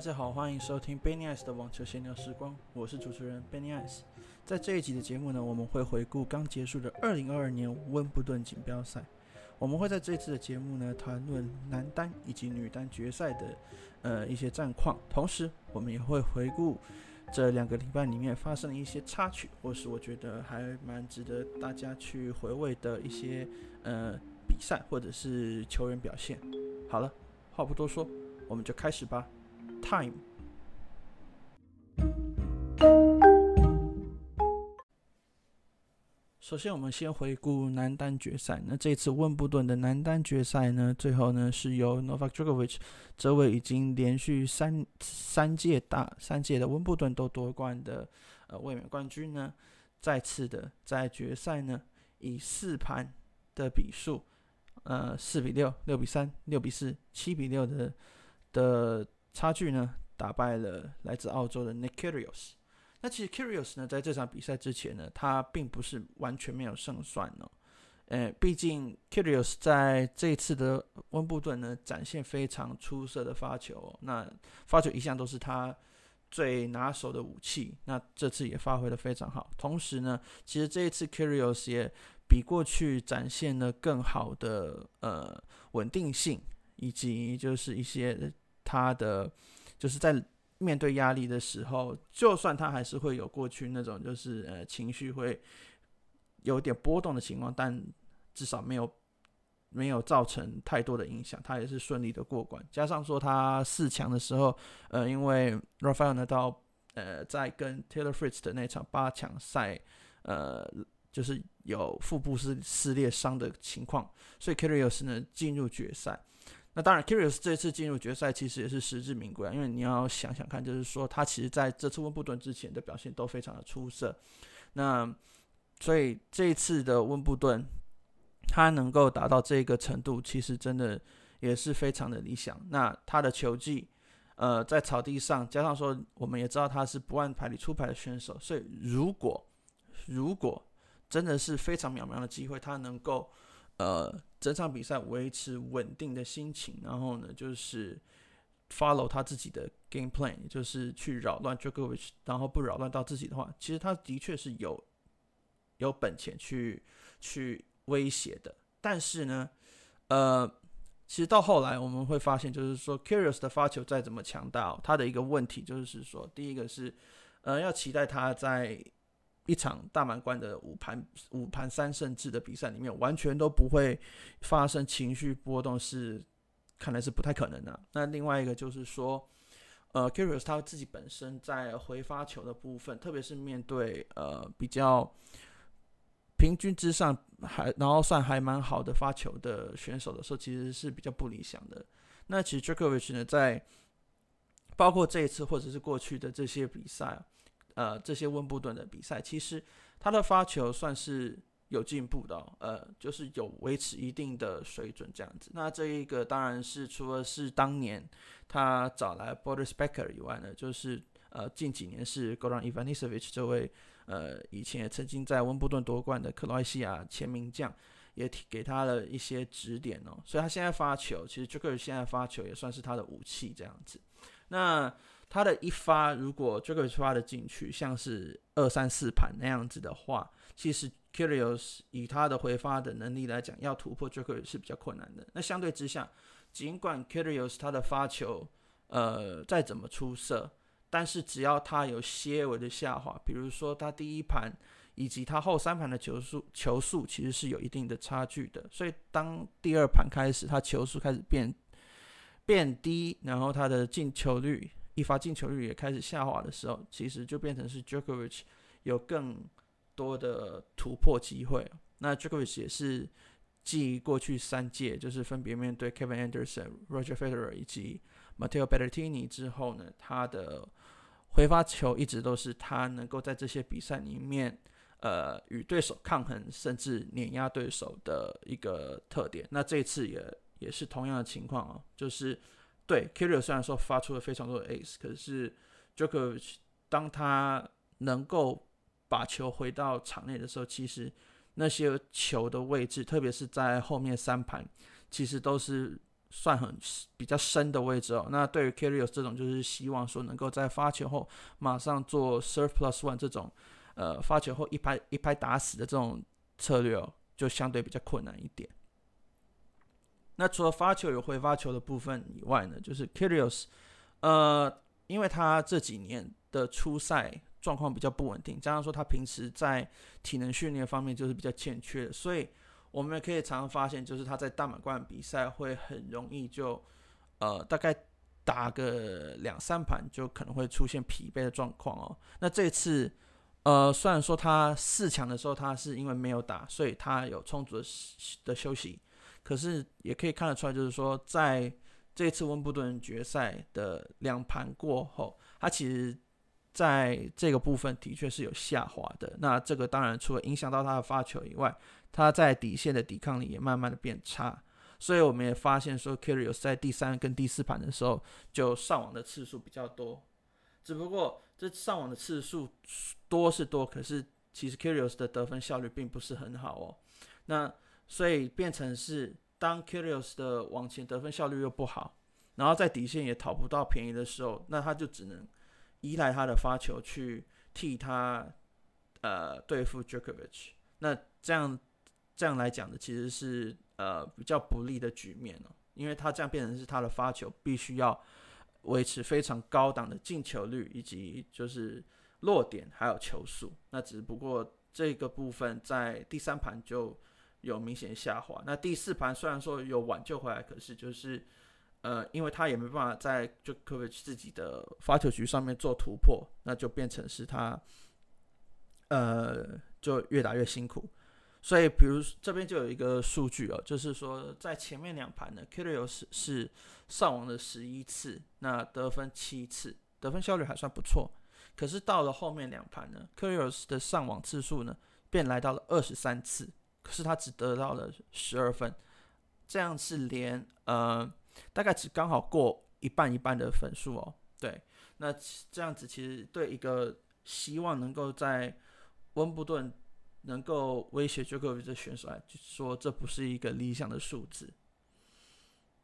大家好，欢迎收听 Benny Ice 的网球闲聊时光，我是主持人 Benny Ice。在这一集的节目呢，我们会回顾刚结束的2022年温布顿锦标赛。我们会在这次的节目呢，谈论男单以及女单决赛的呃一些战况，同时我们也会回顾这两个礼拜里面发生的一些插曲，或是我觉得还蛮值得大家去回味的一些呃比赛或者是球员表现。好了，话不多说，我们就开始吧。Time。首先，我们先回顾男单决赛。那这次温布顿的男单决赛呢，最后呢是由 Novak Djokovic 这位已经连续三三届大三届的温布顿都夺冠的呃卫冕冠军呢，再次的在决赛呢以四盘的比数，呃四比六、六比三、六比四、七比六的的差距呢，打败了来自澳洲的 Nick Kyrgios。那其实 Kyrgios 呢，在这场比赛之前呢，他并不是完全没有胜算呢。呃，毕竟 Kyrgios 在这一次的温布顿呢，展现非常出色的发球。那发球一向都是他最拿手的武器。那这次也发挥得非常好。同时呢，其实这一次 Kyrgios 也比过去展现了更好的呃稳定性，以及就是一些他的就是在。面对压力的时候，就算他还是会有过去那种就是呃情绪会有点波动的情况，但至少没有没有造成太多的影响，他也是顺利的过关。加上说他四强的时候，呃，因为 Rafael Nadal 呃在跟 Taylor Fritz 的那场八强赛，呃，就是有腹部撕撕裂伤的情况，所以 Carrios 呢进入决赛。那当然，Kyrgios 这次进入决赛其实也是实至名归啊，因为你要想想看，就是说他其实在这次温布顿之前的表现都非常的出色。那所以这一次的温布顿，他能够达到这个程度，其实真的也是非常的理想。那他的球技，呃，在草地上，加上说我们也知道他是不按牌理出牌的选手，所以如果如果真的是非常渺茫的机会，他能够。呃，整场比赛维持稳定的心情，然后呢，就是 follow 他自己的 game plan，就是去扰乱 Djokovic，然后不扰乱到自己的话，其实他的确是有有本钱去去威胁的。但是呢，呃，其实到后来我们会发现，就是说 Curious 的发球再怎么强大，他的一个问题就是说，第一个是呃，要期待他在。一场大满贯的五盘五盘三胜制的比赛里面，完全都不会发生情绪波动，是看来是不太可能的。那另外一个就是说，呃，Curious 他自己本身在回发球的部分，特别是面对呃比较平均之上还然后算还蛮好的发球的选手的时候，其实是比较不理想的。那其实 Djokovic 呢，在包括这一次或者是过去的这些比赛。呃，这些温布顿的比赛，其实他的发球算是有进步的，呃，就是有维持一定的水准这样子。那这一个当然是除了是当年他找来 Boris Becker 以外呢，就是呃近几年是 Goran Ivanisevic 这位呃以前也曾经在温布顿夺冠的克罗埃西亚前名将，也给他了一些指点哦。所以他现在发球，其实 Djokovic 现在发球也算是他的武器这样子。那他的一发，如果 Djokovic 发的进去，像是二三四盘那样子的话，其实 curious 以他的回发的能力来讲，要突破 Djokovic 是比较困难的。那相对之下，尽管 curious 他的发球，呃，再怎么出色，但是只要他有些微的下滑，比如说他第一盘以及他后三盘的球速，球速其实是有一定的差距的。所以当第二盘开始，他球速开始变变低，然后他的进球率。一发进球率也开始下滑的时候，其实就变成是 Djokovic 有更多的突破机会。那 Djokovic 也是继过去三届，就是分别面对 Kevin Anderson、Roger Federer 以及 Matteo Berrettini 之后呢，他的回发球一直都是他能够在这些比赛里面，呃，与对手抗衡，甚至碾压对手的一个特点。那这次也也是同样的情况哦，就是。对，Kerio 虽然说发出了非常多的 ace，可是 Djokovic 当他能够把球回到场内的时候，其实那些球的位置，特别是在后面三盘，其实都是算很比较深的位置哦。那对于 Kerio 这种，就是希望说能够在发球后马上做 serve plus one 这种，呃，发球后一拍一拍打死的这种策略哦，就相对比较困难一点。那除了发球有会发球的部分以外呢，就是 Kyrgios，呃，因为他这几年的出赛状况比较不稳定，加上说他平时在体能训练方面就是比较欠缺，所以我们也可以常常发现，就是他在大满贯比赛会很容易就，呃，大概打个两三盘就可能会出现疲惫的状况哦。那这次，呃，虽然说他四强的时候他是因为没有打，所以他有充足的的休息。可是也可以看得出来，就是说，在这次温布顿决赛的两盘过后，他其实在这个部分的确是有下滑的。那这个当然除了影响到他的发球以外，他在底线的抵抗力也慢慢的变差。所以我们也发现说，Kyrgios 在第三跟第四盘的时候就上网的次数比较多。只不过这上网的次数多是多，可是其实 Kyrgios 的得分效率并不是很好哦。那所以变成是，当 Curious 的网前得分效率又不好，然后在底线也讨不到便宜的时候，那他就只能依赖他的发球去替他呃对付 Djokovic。那这样这样来讲的其实是呃比较不利的局面哦，因为他这样变成是他的发球必须要维持非常高档的进球率以及就是落点还有球速。那只不过这个部分在第三盘就。有明显下滑。那第四盘虽然说有挽救回来，可是就是，呃，因为他也没办法在 Djokovic 自己的发球局上面做突破，那就变成是他，呃，就越打越辛苦。所以，比如这边就有一个数据哦，就是说在前面两盘呢，Kyrgios 是上网的十一次，那得分七次，得分效率还算不错。可是到了后面两盘呢，Kyrgios 的上网次数呢，便来到了二十三次。可是他只得到了十二分，这样是连呃大概只刚好过一半一半的分数哦。对，那这样子其实对一个希望能够在温布顿能够威胁 Djokovic 的选手来说，这不是一个理想的数字。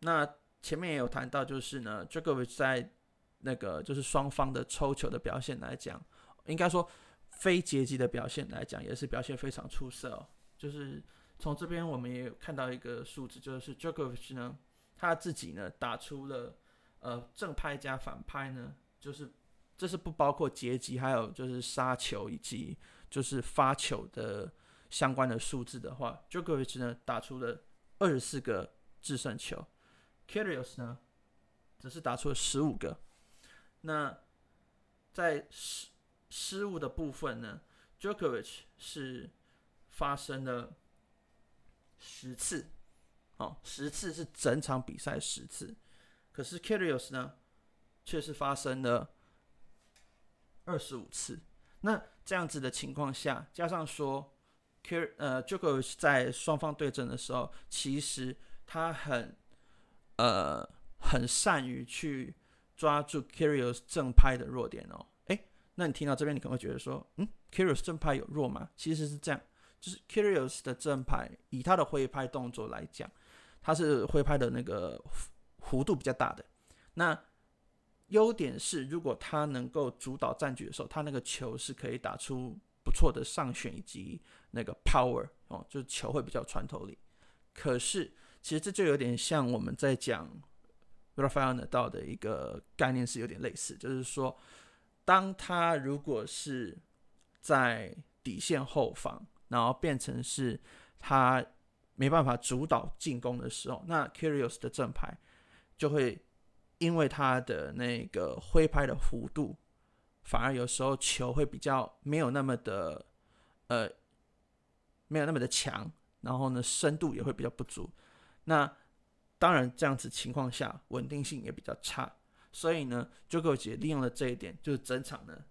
那前面也有谈到，就是呢，Djokovic 在那个就是双方的抽球的表现来讲，应该说非截击的表现来讲，也是表现非常出色哦。就是从这边我们也有看到一个数字，就是 Djokovic 呢，他自己呢打出了呃正拍加反拍呢，就是这是不包括截击，还有就是杀球以及就是发球的相关的数字的话，Djokovic 呢打出了二十四个制胜球，Kyrgios 呢则是打出了十五个。那在失失误的部分呢，Djokovic 是。发生了十次，哦，十次是整场比赛十次，可是 Kyrgios 呢，却是发生了二十五次。那这样子的情况下，加上说 Kyr 呃 Djokovic 在双方对阵的时候，其实他很呃很善于去抓住 Kyrgios 正拍的弱点哦。诶，那你听到这边，你可能会觉得说，嗯，Kyrgios 正拍有弱吗？其实是这样。就是 Curious 的正拍，以他的挥拍动作来讲，他是挥拍的那个弧度比较大的。那优点是，如果他能够主导战局的时候，他那个球是可以打出不错的上旋以及那个 power 哦，就是球会比较穿透力。可是，其实这就有点像我们在讲 Rafael Nadal 的一个概念是有点类似，就是说，当他如果是在底线后方。然后变成是他没办法主导进攻的时候，那 Curious 的正拍就会因为他的那个挥拍的弧度，反而有时候球会比较没有那么的呃没有那么的强，然后呢深度也会比较不足。那当然这样子情况下稳定性也比较差，所以呢 Djokovic 利用了这一点，就是整场呢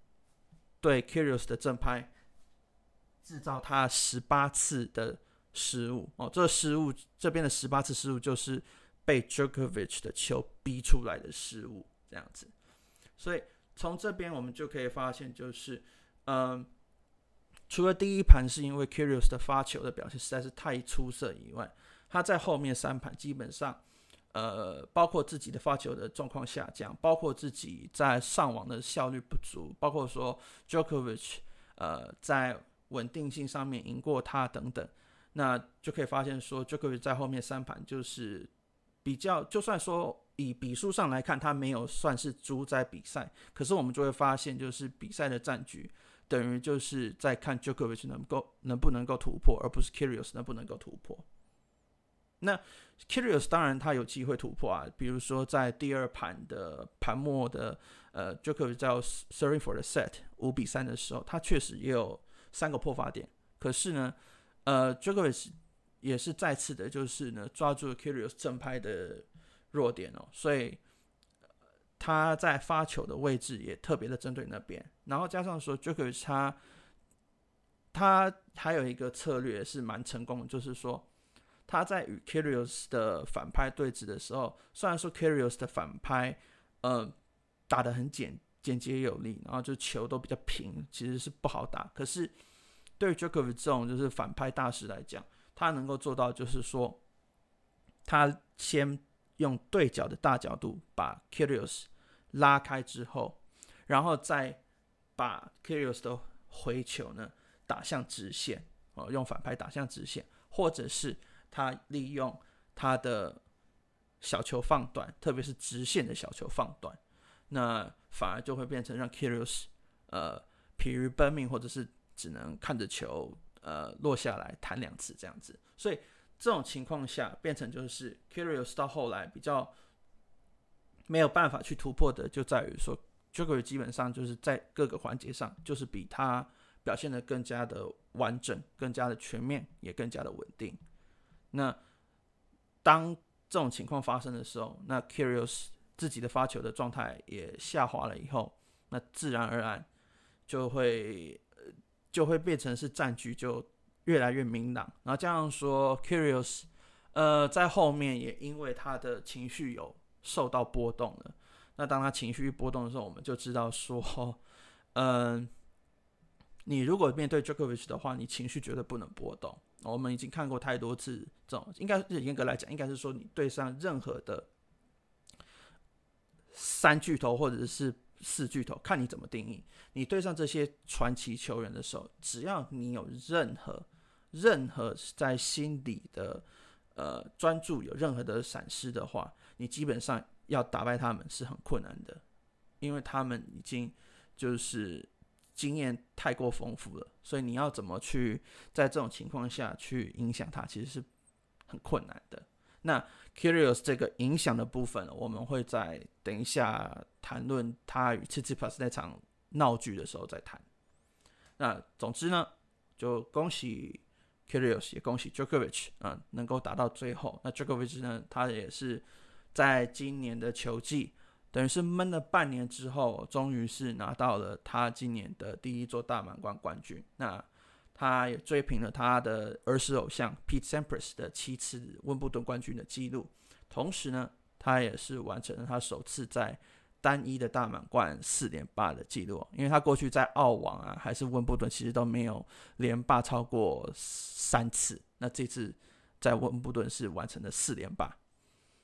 对 Curious 的正拍。制造他十八次的失误哦，这失误这边的十八次失误就是被 Djokovic 的球逼出来的失误，这样子。所以从这边我们就可以发现，就是嗯，除了第一盘是因为 Curious 的发球的表现实在是太出色以外，他在后面三盘基本上呃，包括自己的发球的状况下降，包括自己在上网的效率不足，包括说 Djokovic 呃在稳定性上面赢过他等等，那就可以发现说，Jokovic 在后面三盘就是比较，就算说以比数上来看，他没有算是主宰比赛，可是我们就会发现，就是比赛的战局等于就是在看 Jokovic 能够能不能够突破，而不是 Kyrgios 能不能够突破。那 Kyrgios 当然他有机会突破啊，比如说在第二盘的盘末的呃 Jokovic 叫 serving for the set 五比三的时候，他确实也有三个破发点。可是呢，呃 j o k o v i c 也是再次的，就是呢抓住 Curious 正拍的弱点哦，所以他在发球的位置也特别的针对那边。然后加上说 j o k o v i c 他他还有一个策略是蛮成功的，就是说。他在与 Kyrgios 的反拍对峙的时候，虽然说 Kyrgios 的反拍，呃，打得很简简洁有力，然后就球都比较平，其实是不好打。可是对于 Djokovic 这种就是反拍大师来讲，他能够做到就是说，他先用对角的大角度把 Kyrgios 拉开之后，然后再把 Kyrgios 的回球呢打向直线，哦，用反拍打向直线，或者是。他利用他的小球放短，特别是直线的小球放短，那反而就会变成让 Kyrgios 呃疲于奔命，或者是只能看着球呃落下来弹两次这样子。所以这种情况下，变成就是 Kyrgios 到后来比较没有办法去突破的，就在于说 Djokovic 基本上就是在各个环节上，就是比他表现得更加的完整、更加的全面，也更加的稳定。那当这种情况发生的时候，那 Curious 自己的发球的状态也下滑了以后，那自然而然就会就会变成是战局就越来越明朗。然后加上说，Curious，呃，在后面也因为他的情绪有受到波动了。那当他情绪波动的时候，我们就知道说，嗯、你如果面对 Djokovic 的话，你情绪绝对不能波动。我们已经看过太多次这种，应该是严格来讲，应该是说你对上任何的三巨头或者是四巨头，看你怎么定义。你对上这些传奇球员的时候，只要你有任何任何在心里的呃专注，有任何的闪失的话，你基本上要打败他们是很困难的，因为他们已经就是。经验太过丰富了，所以你要怎么去在这种情况下去影响他，其实是很困难的。那 Curious 这个影响的部分，我们会在等一下谈论他与 Tsitsipas 那场闹剧的时候再谈。那总之呢，就恭喜 Curious，也恭喜 Djokovic 啊，能够打到最后。那 Djokovic 呢，他也是在今年的球季。等于是闷了半年之后，终于是拿到了他今年的第一座大满贯冠军。那他也追平了他的儿时偶像 Pete Sampras 的七次温布顿冠军的记录。同时呢，他也是完成了他首次在单一的大满贯四连霸的记录。因为他过去在澳网啊，还是温布顿，其实都没有连霸超过三次。那这次在温布顿是完成了四连霸。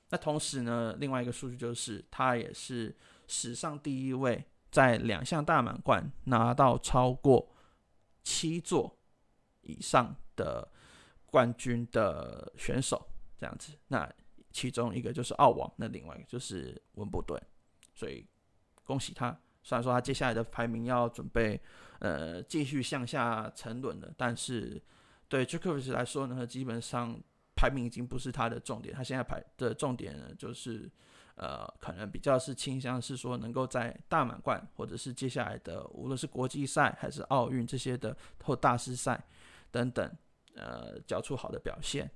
那同时呢，另外一个数据就是，他也是史上第一位在两项大满贯拿到超过七座以上的冠军的选手，这样子。那其中一个就是澳网，那另外一个就是温布顿，所以恭喜他。虽然说他接下来的排名要准备呃继续向下沉沦了，但是对 Djokovic 来说呢，基本上。排名已经不是他的重点，他现在排的重点呢，就是，呃，可能比较是倾向是说，能够在大满贯或者是接下来的无论是国际赛还是奥运这些的或大师赛等等，呃，交出好的表现。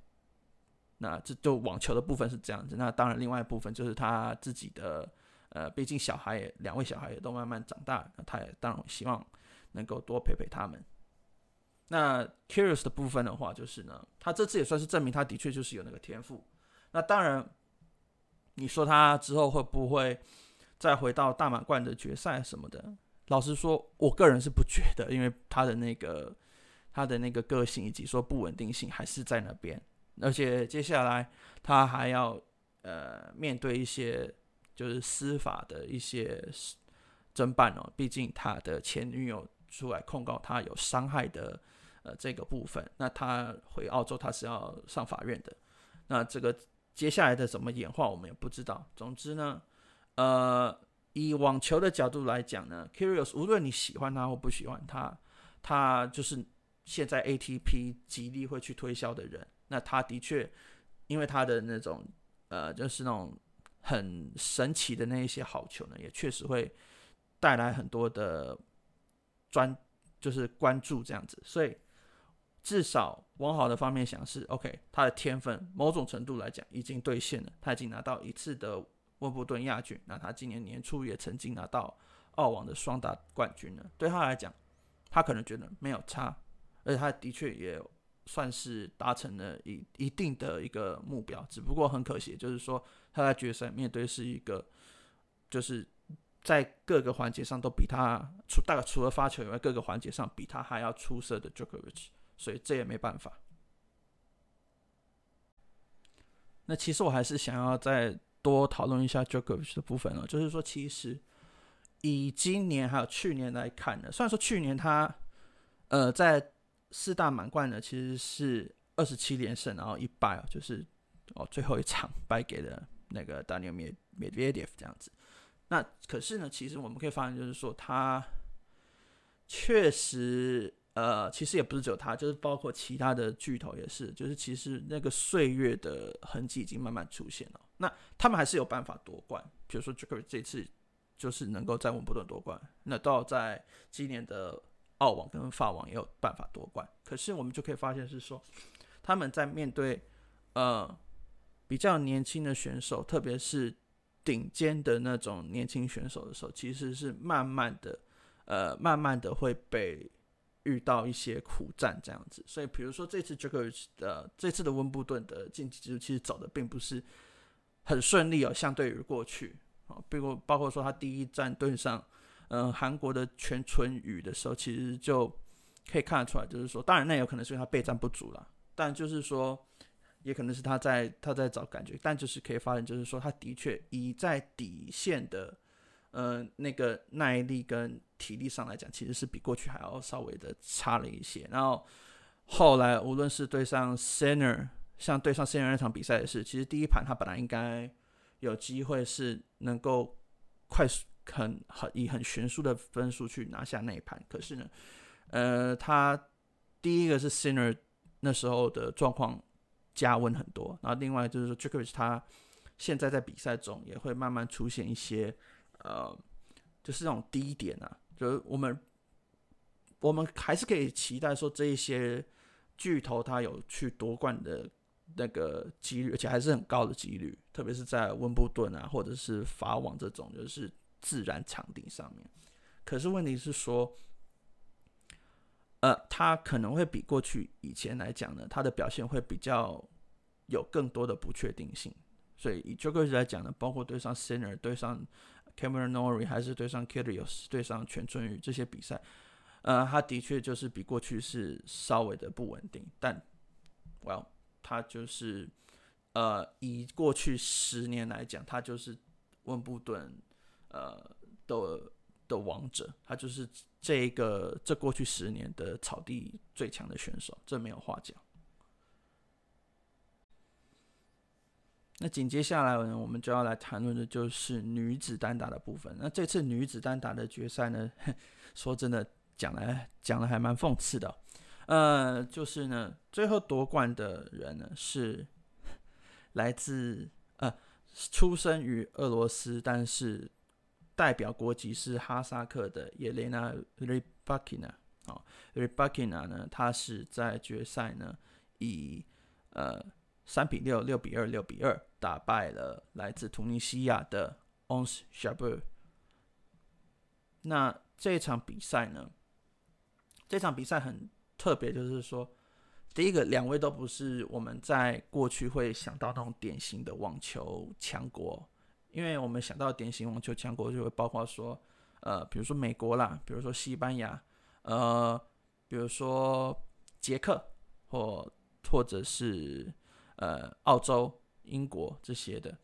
那这就网球的部分是这样子，那当然另外一部分就是他自己的，呃，毕竟小孩也两位小孩也都慢慢长大，那他也当然希望能够多陪陪他们。那 Curious 的部分的话，就是呢，他这次也算是证明他的确就是有那个天赋。那当然，你说他之后会不会再回到大满贯的决赛什么的？老实说，我个人是不觉得，因为他的那个他的那个个性以及说不稳定性还是在那边。而且接下来他还要呃面对一些就是司法的一些侦办哦，毕竟他的前女友出来控告他有伤害的呃这个部分，那他回澳洲他是要上法院的，那这个接下来的怎么演化我们也不知道。总之呢，呃，以网球的角度来讲呢，Curious 无论你喜欢他或不喜欢他，他就是现在 ATP 极力会去推销的人。那他的确，因为他的那种呃，就是那种很神奇的那一些好球呢，也确实会带来很多的专，就是关注这样子。所以至少往好的方面想是，OK，他的天分某种程度来讲已经兑现了，他已经拿到一次的温布顿亚军。那他今年年初也曾经拿到澳网的双打冠军了。对他来讲，他可能觉得没有差，而且他的确也。算是达成了一一定的一个目标，只不过很可惜，就是说他在决赛面对是一个，就是在各个环节上都比他除大概除了发球以外，各个环节上比他还要出色的 Djokovic，所以这也没办法。那其实我还是想要再多讨论一下 Djokovic 的部分了，就是说其实以今年还有去年来看呢，虽然说去年他呃在四大满贯呢，其实是二十七连胜，然后一败，就是哦最后一场败给了那个 Daniil Medvedev 这样子。那可是呢，其实我们可以发现，就是说他确实呃，其实也不是只有他，就是包括其他的巨头也是，就是其实那个岁月的痕迹已经慢慢出现了。那他们还是有办法夺冠，比如说 j o k e r 这次就是能够在温布顿夺冠，那到在今年的。澳网跟法网也有办法夺冠，可是我们就可以发现是说，他们在面对呃比较年轻的选手，特别是顶尖的那种年轻选手的时候，其实是慢慢的呃慢慢的会被遇到一些苦战这样子。所以比如说这次 Joker 的这次的温布顿的晋级之路，其实走的并不是很顺利哦，相对于过去啊，包括包括说他第一站对上。嗯，韩国的全春雨的时候，其实就可以看得出来，就是说，当然那有可能是因为他备战不足了，但就是说，也可能是他在他在找感觉，但就是可以发现，就是说，他的确以在底线的，呃，那个耐力跟体力上来讲，其实是比过去还要稍微的差了一些。然后后来无论是对上 Sinner，像对上 Sinner 那场比赛也是，其实第一盘他本来应该有机会是能够快速。很很以很悬殊的分数去拿下那一盘，可是呢，呃，他第一个是 Sinner 那时候的状况加温很多，然后另外就是说 j o k o v i c 他现在在比赛中也会慢慢出现一些呃，就是那种低点啊，就是我们我们还是可以期待说这一些巨头他有去夺冠的那个几率，而且还是很高的几率，特别是在温布顿啊，或者是法网这种就是。自然场地上面，可是问题是说，呃，他可能会比过去以前来讲呢，他的表现会比较有更多的不确定性。所以以 Djokovic 来讲呢，包括对上 Sinner、对上 Cameron Norrie，还是对上 Kyrgios、对上全春雨这些比赛，呃，他的确就是比过去是稍微的不稳定。但，Well，他就是呃，以过去十年来讲，他就是温布顿。呃，的的王者，他就是这一个这过去十年的草地最强的选手，这没有话讲。那紧接下来呢，我们就要来谈论的就是女子单打的部分。那这次女子单打的决赛呢，说真的讲来讲的还蛮讽刺的。呃，就是呢，最后夺冠的人呢是来自呃出生于俄罗斯，但是。代表国籍是哈萨克的叶莲娜·里巴金娜，啊，里巴金娜呢，她是在决赛呢以呃三比六、六比二、六比二打败了来自突尼西亚的 Ons Jabeur。那这场比赛呢，这场比赛很特别，就是说，第一个两位都不是我们在过去会想到那种典型的网球强国。因为我们想到典型网球强国，就会包括说，呃，比如说美国啦，比如说西班牙，呃，比如说捷克，或或者是呃澳洲、英国这些的。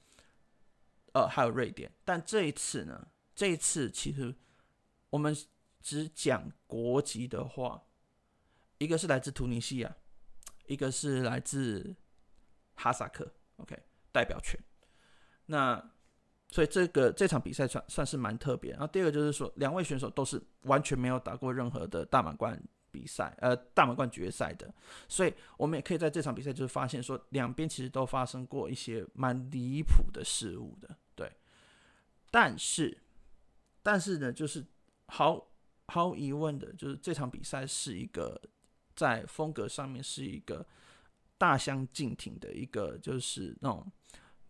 呃，还有瑞典。但这一次呢，这一次其实我们只讲国籍的话，一个是来自突尼西亚，一个是来自哈萨克，OK，代表权。那所以这个这场比赛算算是蛮特别。然后第二个就是说，两位选手都是完全没有打过任何的大满贯比赛，呃，大满贯决赛的。所以我们也可以在这场比赛就是发现说，两边其实都发生过一些蛮离谱的事物的，对。但是，但是呢，就是毫毫无疑问的，就是这场比赛是一个在风格上面是一个大相径庭的一个，就是那种。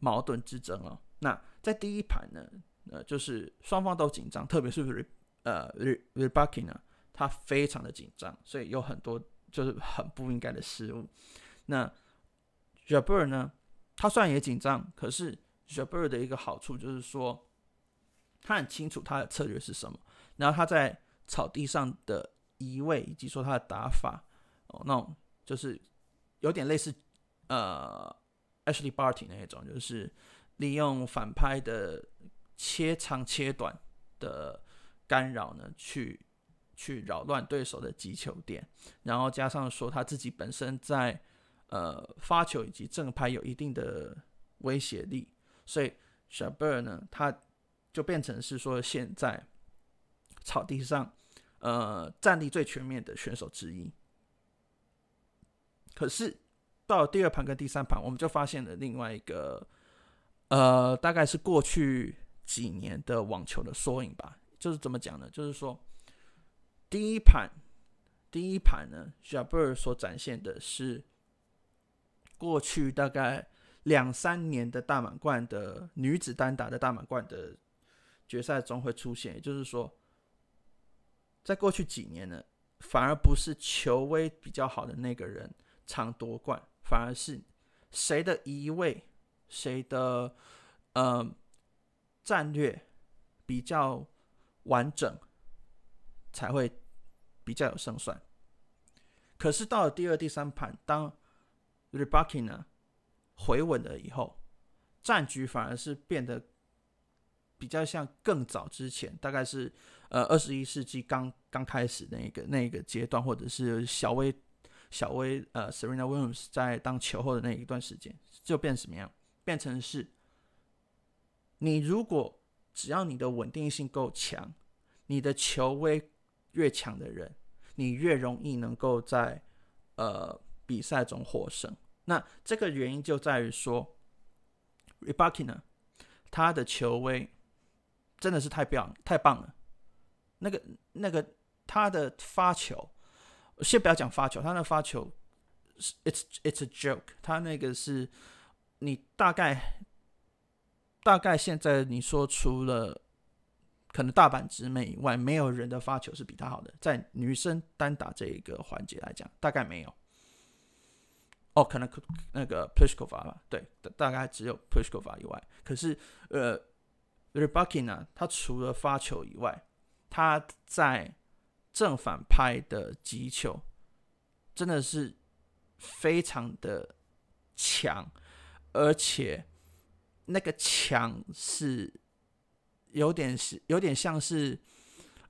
矛盾之争哦，那在第一盘呢，呃，就是双方都紧张，特别是呃，re-rebarking 呢，他非常的紧张，所以有很多就是很不应该的失误。那 Jabeur 呢，他虽然也紧张，可是 Jabeur 的一个好处就是说，他很清楚他的策略是什么，然后他在草地上的移位以及说他的打法哦，那种就是有点类似呃。Ashley Barty 那一种，就是利用反拍的切长切短的干扰呢，去去扰乱对手的击球点，然后加上说他自己本身在呃发球以及正拍有一定的威胁力，所以 Jabeur 呢，他就变成是说现在草地上呃战力最全面的选手之一，可是。到了第二盘跟第三盘，我们就发现了另外一个，呃，大概是过去几年的网球的缩影吧。就是怎么讲呢？就是说，第一盘，第一盘呢，Jabeur 所展现的是过去大概两三年的大满贯的女子单打的大满贯的决赛中会出现。也就是说，在过去几年呢，反而不是球威比较好的那个人常夺冠。反而是谁的移位，谁的呃战略比较完整，才会比较有胜算。可是到了第二、第三盘，当 Rybakina 回稳了以后，战局反而是变得比较像更早之前，大概是呃二十一世纪刚刚开始那个那个阶段，或者是小威。小威呃，Serena Williams 在当球后的那一段时间，就变什么样？变成是，你如果只要你的稳定性够强，你的球威越强的人，你越容易能够在呃比赛中获胜。那这个原因就在于说，Rybakina 呢，他的球威真的是太棒太棒了，那个那个他的发球。先不要讲发球，他那发球是，it's it's a joke。他那个是，你大概大概现在你说除了可能大阪直美以外，没有人的发球是比他好的。在女生单打这一个环节来讲，大概没有。哦，可能那个 Pliskova 吧，对，大概只有 Pliskova 以外。可是呃，Rybakina 呢，他除了发球以外，他在正反拍的击球真的是非常的强，而且那个强是有点是有点像是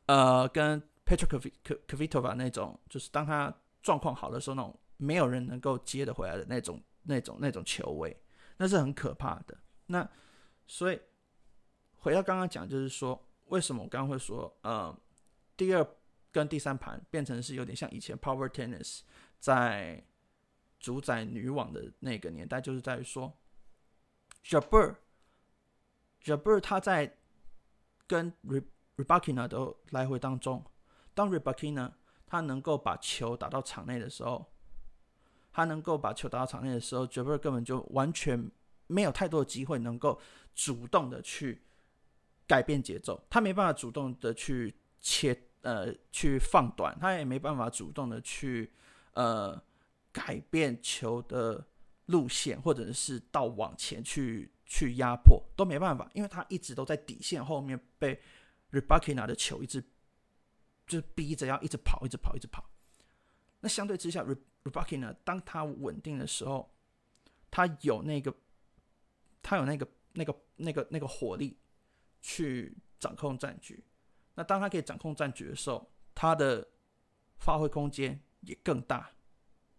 呃跟 Petra Kvitova 那种，就是当他状况好的时候，那种没有人能够接得回来的那种那种那种球位，那是很可怕的。那所以回到刚刚讲，就是说为什么我刚刚会说呃第二。跟第三盘变成是有点像以前 Power Tennis 在主宰女网的那个年代，就是在于说，Jabber，Jabber 他在跟 Rebakina 的来回当中，当 Rebakina 他能够把球打到场内的时候，他能够把球打到场内的时候，Jabber 根本就完全没有太多的机会能够主动的去改变节奏，他没办法主动的去切。呃，去放短，他也没办法主动的去呃改变球的路线，或者是到往前去去压迫，都没办法，因为他一直都在底线后面被 Rybakina 的球一直就是逼着要一直跑，一直跑，一直跑。那相对之下，Rybakina 当他稳定的时候，他有那个他有那个那个那个那个火力去掌控战局。那当他可以掌控战局的时候，他的发挥空间也更大。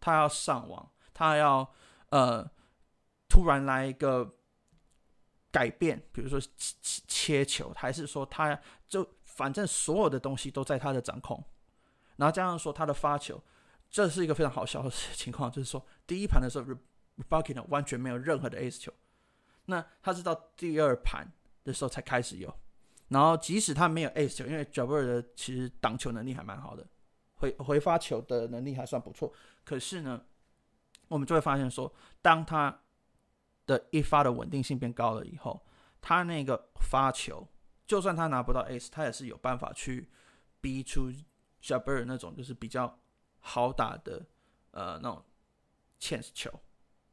他要上网，他要呃突然来一个改变，比如说切切球，还是说他就反正所有的东西都在他的掌控。然后加上说他的发球，这是一个非常好笑的情况，就是说第一盘的时候 r e b u k i n 完全没有任何的 ace 球，那他是到第二盘的时候才开始有。然后即使他没有 ace 球，因为 Jabber 的其实挡球能力还蛮好的，回回发球的能力还算不错。可是呢，我们就会发现说，当他的一发的稳定性变高了以后，他那个发球，就算他拿不到 ace，他也是有办法去逼出 Jabber 那种就是比较好打的呃那种 chance 球，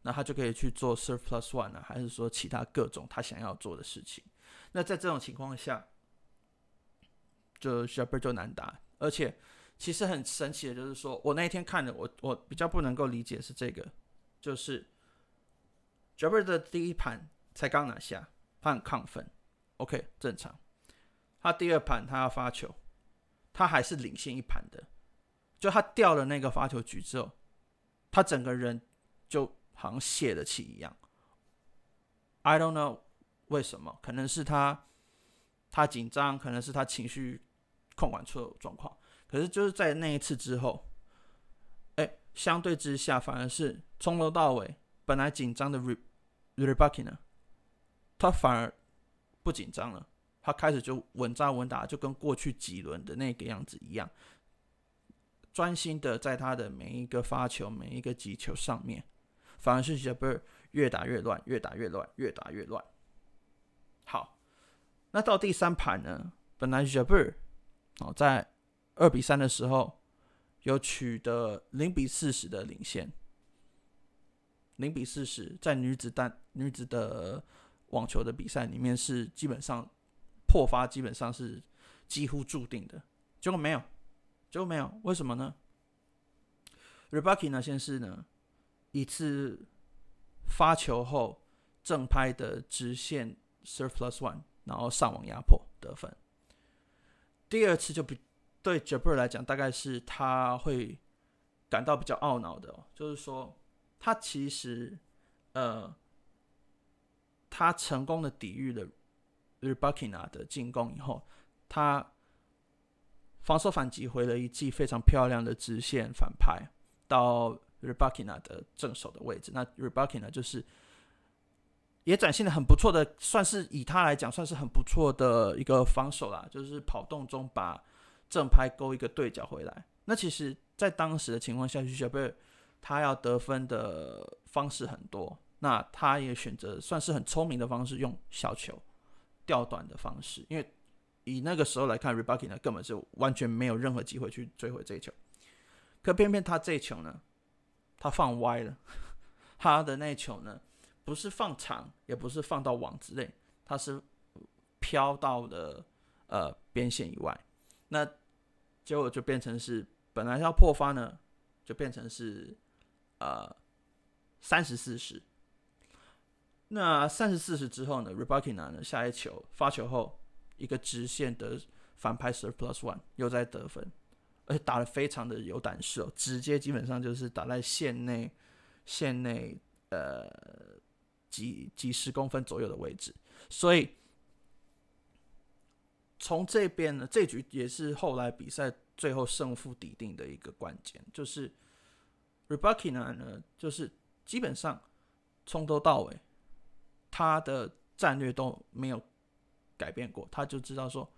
那他就可以去做 serve plus one 啊，还是说其他各种他想要做的事情。那在这种情况下，就 Jabber 就难打，而且其实很神奇的，就是说我那一天看的，我我比较不能够理解是这个，就是 Jabber 的第一盘才刚拿下，他很亢奋，OK 正常。他第二盘他要发球，他还是领先一盘的，就他掉了那个发球局之后，他整个人就好像泄了气一样。I don't know。为什么？可能是他他紧张，可能是他情绪控管出了状况。可是就是在那一次之后，哎，相对之下，反而是从头到尾本来紧张的 Rybakina 呢，他反而不紧张了。他开始就稳扎稳打，就跟过去几轮的那个样子一样，专心的在他的每一个发球、每一个击球上面。反而是 Jabber 越打越乱，越打越乱，越打越乱。好，那到第三盘呢？本来 Jabber 哦，在二比三的时候有取得零比四十的领先，零比四十在女子单女子的网球的比赛里面是基本上破发，基本上是几乎注定的。结果没有，结果没有，为什么呢？Rybakina 呢，先是呢一次发球后正拍的直线。Serve plus one，然后上网压迫得分。第二次就比对 Jabber 来讲，大概是他会感到比较懊恼的，哦，就是说他其实呃，他成功的抵御了 Rybakina 的进攻以后，他防守反击回了一记非常漂亮的直线反拍到 Rybakina 的正手的位置。那 Rybakina 就是。也展现的很不错的，算是以他来讲，算是很不错的一个防守啦。就是跑动中把正拍勾一个对角回来。那其实，在当时的情况下，小贝他要得分的方式很多，那他也选择算是很聪明的方式，用小球吊短的方式。因为以那个时候来看，Rybakina 呢根本就完全没有任何机会去追回这一球。可偏偏他这一球呢，他放歪了，他的那球呢。不是放长，也不是放到网之内，他是飘到了呃边线以外。那结果就变成是本来要破发呢，就变成是呃三十四十。那三十四十之后呢，Rybakina 呢下一球发球后一个直线的反拍十 plus one 又在得分，而且打得非常的有胆识哦，直接基本上就是打在线内线内呃。几几十公分左右的位置，所以从这边呢，这局也是后来比赛最后胜负底定的一个关键，就是 Rybakina 呢，就是基本上从头到尾他的战略都没有改变过，他就知道说，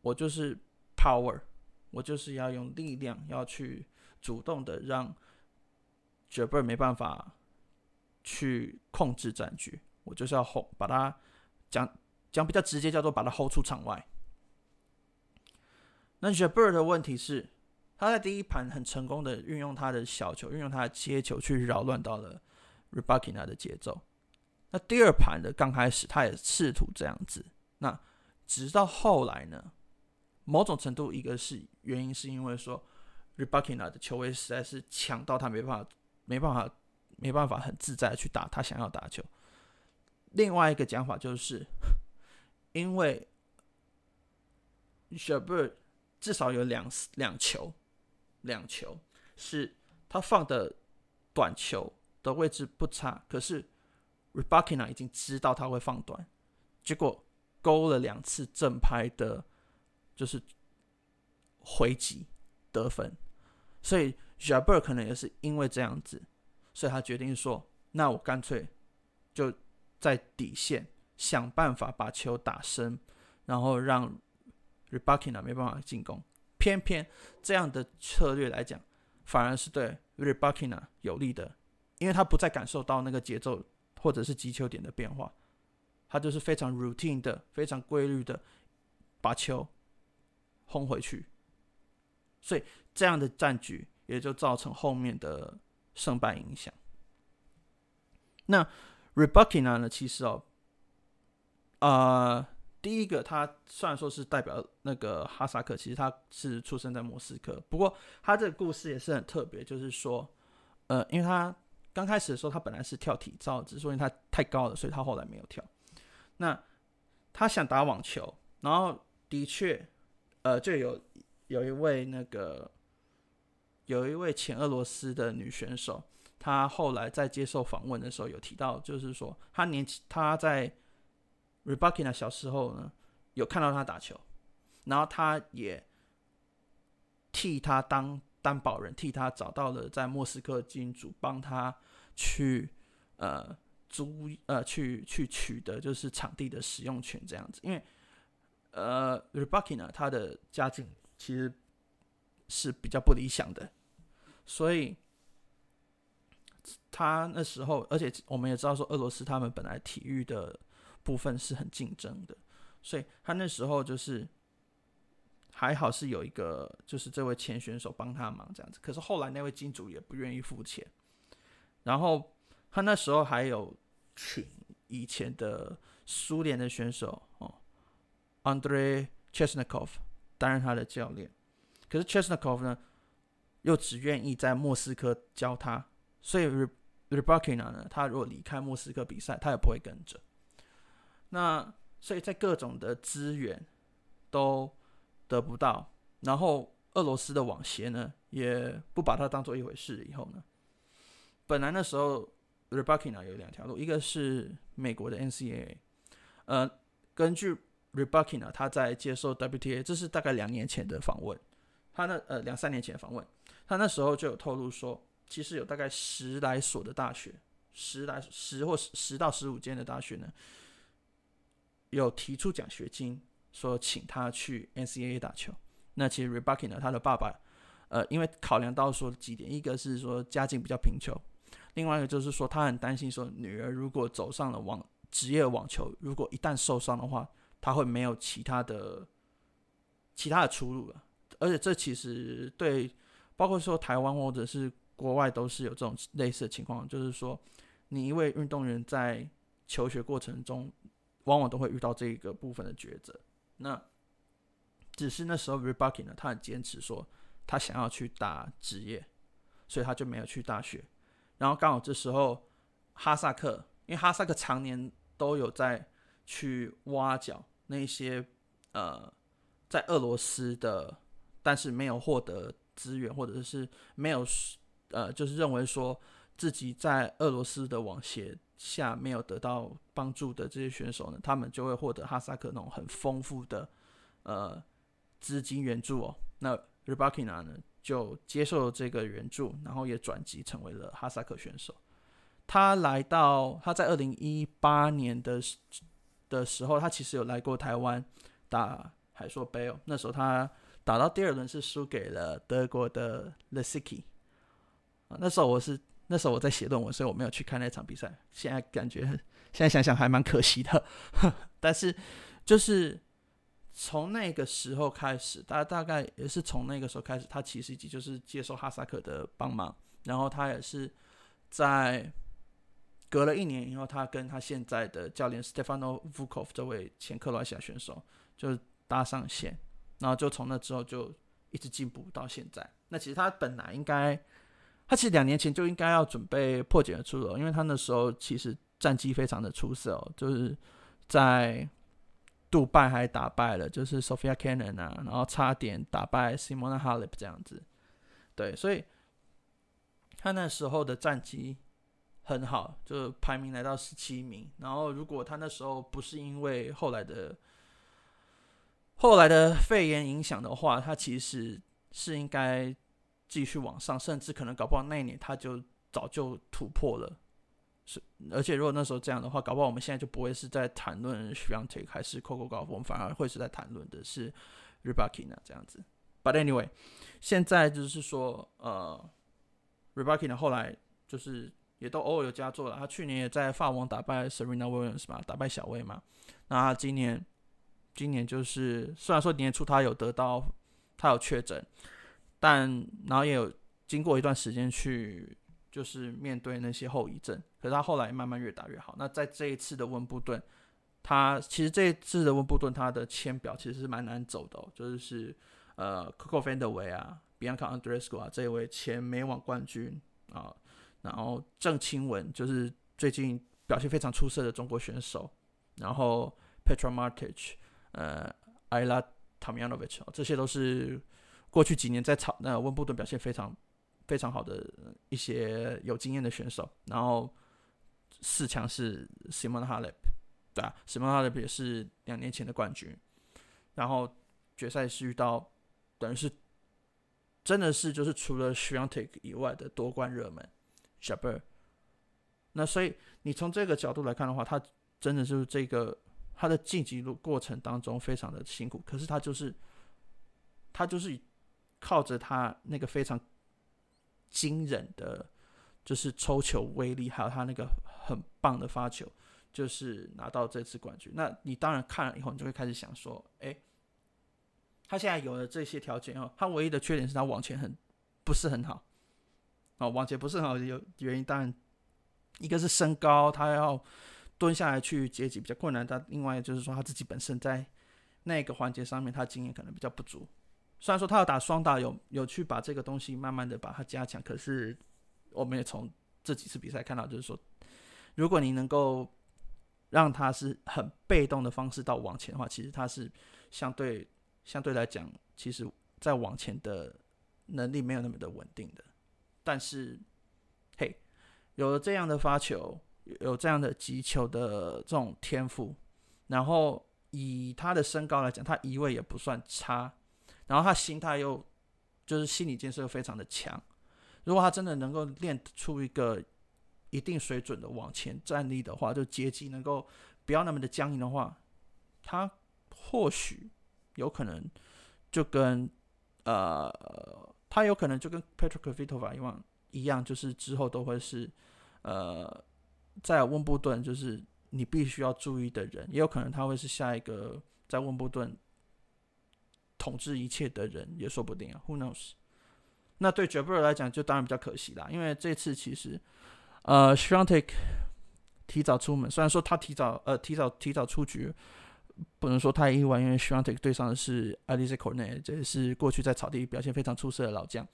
我就是 power，我就是要用力量要去主动的让 j a b e r 没办法。去控制战局，我就是要 hold 把他讲讲比较直接，叫做把它 hold 出场外。那 Jabber 的问题是，他在第一盘很成功的运用他的小球，运用他的接球去扰乱到了 Rebakina 的节奏。那第二盘的刚开始，他也试图这样子。那直到后来呢，某种程度一个是原因是因为说 Rebakina 的球位实在是强到他没办法没办法。没办法很自在的去打他想要打球。另外一个讲法就是，因为 Jabeur 至少有两两球，两球是他放的短球的位置不差，可是 r e b a k i n a 已经知道他会放短，结果勾了两次正拍的，就是回击得分，所以 Jabeur 可能也是因为这样子，所以他决定说，那我干脆就在底线想办法把球打深，然后让。Rybakina 没办法进攻，偏偏这样的策略来讲，反而是对 Rybakina 有利的，因为他不再感受到那个节奏或者是击球点的变化，他就是非常 routine 的、非常规律的把球轰回去，所以这样的战局也就造成后面的胜败影响。那 Rybakina 呢？其实哦，呃。第一个，他虽然说是代表那个哈萨克，其实他是出生在莫斯科。不过他这个故事也是很特别，就是说，呃，因为他刚开始的时候，他本来是跳体操，只是说因为他太高了，所以他后来没有跳。那他想打网球，然后的确，呃，就有有一位那个有一位前俄罗斯的女选手，她后来在接受访问的时候有提到，就是说她年轻，她在。Rybakina 小时候呢，有看到他打球，然后他也替他当担保人，替他找到了在莫斯科金主，帮他去呃租呃去去取得就是场地的使用权这样子。因为呃 Rybakina 他的家境其实是比较不理想的，所以他那时候，而且我们也知道说俄罗斯他们本来体育的。部分是很竞争的，所以他那时候就是还好是有一个，就是这位前选手帮他忙这样子。可是后来那位金主也不愿意付钱，然后他那时候还有请以前的苏联的选手哦，Andrei Chesnakov 担任他的教练。可是 Chesnakov 呢，又只愿意在莫斯科教他，所以 Rybakina 呢，他如果离开莫斯科比赛，他也不会跟着。那所以在各种的资源都得不到，然后俄罗斯的网协呢也不把它当做一回事。以后呢，本来那时候 r e b a k i n a 有两条路，一个是美国的 NCAA，呃，根据 r e b a k i n a 他在接受 WTA，这是大概两年前的访问，他那呃两三年前访问，他那时候就有透露说，其实有大概十来所的大学，十来十或十到十五间的大学呢。有提出奖学金，说请他去 NCAA 打球。那其实 Rybakina 他的爸爸，呃，因为考量到说几点，一个是说家境比较贫穷，另外一个就是说他很担心说女儿如果走上了网职业网球，如果一旦受伤的话，他会没有其他的其他的出路了。而且这其实对包括说台湾或者是国外都是有这种类似的情况，就是说你一位运动员在求学过程中。往往都会遇到这个部分的抉择。那只是那时候 Rybakina 呢，他很坚持说他想要去打职业，所以他就没有去大学。然后刚好这时候哈萨克，因为哈萨克常年都有在去挖角那些呃在俄罗斯的，但是没有获得资源，或者是没有呃就是认为说自己在俄罗斯的网协。下没有得到帮助的这些选手呢，他们就会获得哈萨克那种很丰富的呃资金援助哦。那 Rebakina 呢就接受了这个援助，然后也转籍成为了哈萨克选手。他来到他在二零一八年的的时候，他其实有来过台湾打海硕杯哦。那时候他打到第二轮是输给了德国的 Lisicki。那时候我是。那时候我在写论文，所以我没有去看那场比赛。现在感觉，现在想想还蛮可惜的。但是，就是从那个时候开始，大大概也是从那个时候开始，他其实已经就是接受哈萨克的帮忙。然后他也是在隔了一年以后，他跟他现在的教练 Stefano Vukov 这位前克罗埃西亚选手就搭上线，然后就从那之后就一直进步到现在。那其实他本来应该。他其实两年前就应该要准备破茧而出了，因为他那时候其实战绩非常的出色哦，就是在杜拜还打败了就是 Sophia Kenin 啊，然后差点打败 Simona Halep 这样子，对，所以他那时候的战绩很好，就排名来到十七名。然后如果他那时候不是因为后来的后来的肺炎影响的话，他其实是应该继续往上，甚至可能搞不好那一年他就早就突破了。是，而且如果那时候这样的话，搞不好我们现在就不会是在谈论 Swiatek 还是 Coco Gauff，我们反而会是在谈论的是 Rybakina 这样子。But anyway，现在就是说，呃，Rybakina 后来就是也都偶尔有佳作了。他去年也在法网打败 Serena Williams 嘛，打败小威嘛。那他今年，今年就是虽然说年初他有得到，他有确诊，但然后也有经过一段时间去。就是面对那些后遗症，可是他后来慢慢越打越好。那在这一次的温布顿，他其实这一次的温布顿他的签表其实是蛮难走的，就是呃，Coco Vandeweghe 啊，Bianca Andreescu 啊，这一位前美网冠军啊，然后郑钦文就是最近表现非常出色的中国选手，然后 Petra Martic，呃，Ila Tomljanovic，这些都是过去几年在草那温布顿表现非常。非常好的一些有经验的选手，然后四强是 Simon Halep，对啊，Simon Halep 也是两年前的冠军，然后决赛是遇到等于是真的是就是除了 Swiatek 以外的夺冠热门 Jabeur，那所以你从这个角度来看的话，他真的就是这个他的晋级路过程当中非常的辛苦，可是他就是他就是靠着他那个非常。惊人的就是抽球威力，还有他那个很棒的发球，就是拿到这次冠军。那你当然看了以后，你就会开始想说，哎，他现在有了这些条件哦，他唯一的缺点是他网前很不是很好，哦，网前不是很好，有原因，当然一个是身高，他要蹲下来去接击比较困难，但另外就是说他自己本身在那个环节上面，他经验可能比较不足。虽然说他要打双打，有有去把这个东西慢慢的把它加强，可是我们也从这几次比赛看到，就是说，如果你能够让他是很被动的方式到网前的话，其实他是相对相对来讲，其实在网前的能力没有那么的稳定的。但是，嘿，有了这样的发球，有这样的击球的这种天赋，然后以他的身高来讲，他移位也不算差。然后他心态又就是心理建设非常的强，如果他真的能够练出一个一定水准的往前站立的话，就接击能够不要那么的僵硬的话，他或许有可能就跟呃，他有可能就跟 Petra Kvitova 一样一样，就是之后都会是呃，在温布顿就是你必须要注意的人，也有可能他会是下一个在温布顿。统治一切的人也说不定啊，Who knows？那对 Jabeur 来讲就当然比较可惜啦，因为这次其实，呃，Swiatek 提早出门，虽然说他提早呃提早提早出局，不能说太意外，因为 Swiatek 对上的是 Alizé Cornet，这也是过去在草地表现非常出色的老将。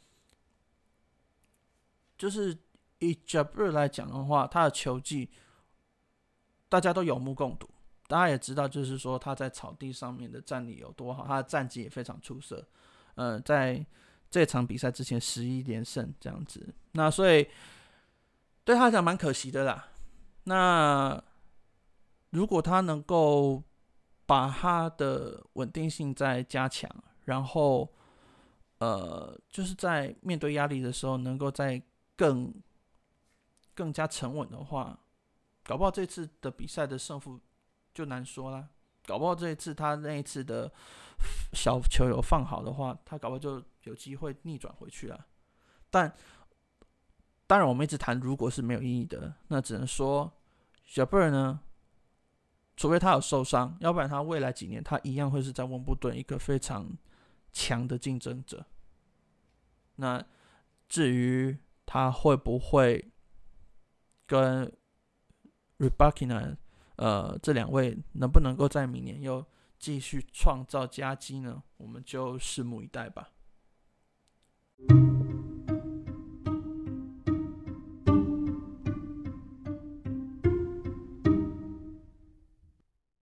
就是以 Jabeur 来讲的话，他的球技大家都有目共睹。大家也知道，就是说他在草地上面的战力有多好，他的战绩也非常出色。呃，在这场比赛之前十一连胜这样子，那所以对他来讲蛮可惜的啦。那如果他能够把他的稳定性再加强，然后呃，就是在面对压力的时候能够再更更加沉稳的话，搞不好这次的比赛的胜负。就难说啦，搞不好这一次他那一次的小球有放好的话，他搞不好就有机会逆转回去了。但当然，我们一直谈如果是没有意义的，那只能说小贝尔呢，除非他有受伤，要不然他未来几年他一样会是在温布顿一个非常强的竞争者。那至于他会不会跟 Rybakina 呃，这两位能不能够在明年又继续创造佳绩呢？我们就拭目以待吧。